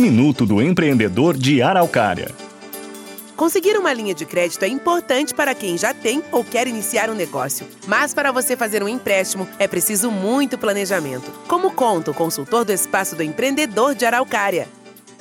Minuto do Empreendedor de Araucária. Conseguir uma linha de crédito é importante para quem já tem ou quer iniciar um negócio. Mas para você fazer um empréstimo, é preciso muito planejamento. Como conta o consultor do Espaço do Empreendedor de Araucária.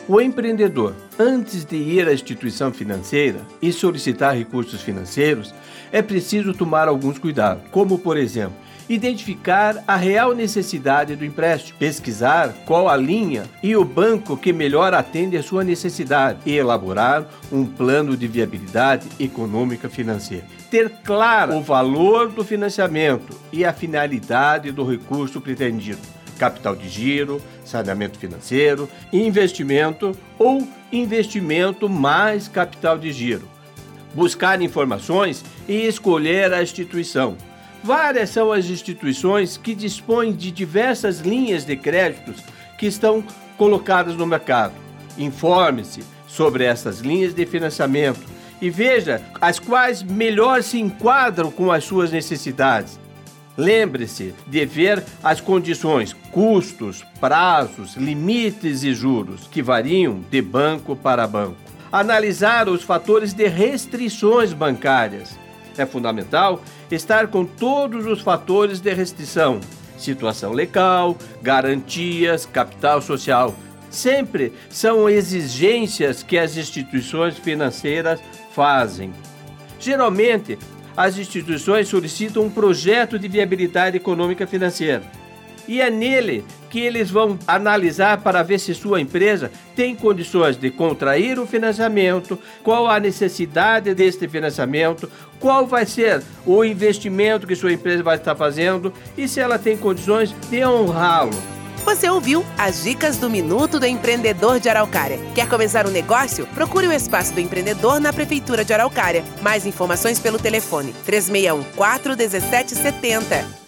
O empreendedor, antes de ir à instituição financeira e solicitar recursos financeiros, é preciso tomar alguns cuidados, como, por exemplo, identificar a real necessidade do empréstimo, pesquisar qual a linha e o banco que melhor atende à sua necessidade e elaborar um plano de viabilidade econômica financeira. Ter claro o valor do financiamento e a finalidade do recurso pretendido capital de giro, saneamento financeiro, investimento ou investimento mais capital de giro. Buscar informações e escolher a instituição. Várias são as instituições que dispõem de diversas linhas de créditos que estão colocadas no mercado. Informe-se sobre essas linhas de financiamento e veja as quais melhor se enquadram com as suas necessidades. Lembre-se de ver as condições, custos, prazos, limites e juros, que variam de banco para banco. Analisar os fatores de restrições bancárias é fundamental estar com todos os fatores de restrição: situação legal, garantias, capital social. Sempre são exigências que as instituições financeiras fazem. Geralmente, as instituições solicitam um projeto de viabilidade econômica financeira e é nele que eles vão analisar para ver se sua empresa tem condições de contrair o financiamento, qual a necessidade deste financiamento, qual vai ser o investimento que sua empresa vai estar fazendo e se ela tem condições de honrá-lo. Você ouviu as dicas do Minuto do Empreendedor de Araucária. Quer começar um negócio? Procure o Espaço do Empreendedor na Prefeitura de Araucária. Mais informações pelo telefone 3614 1770.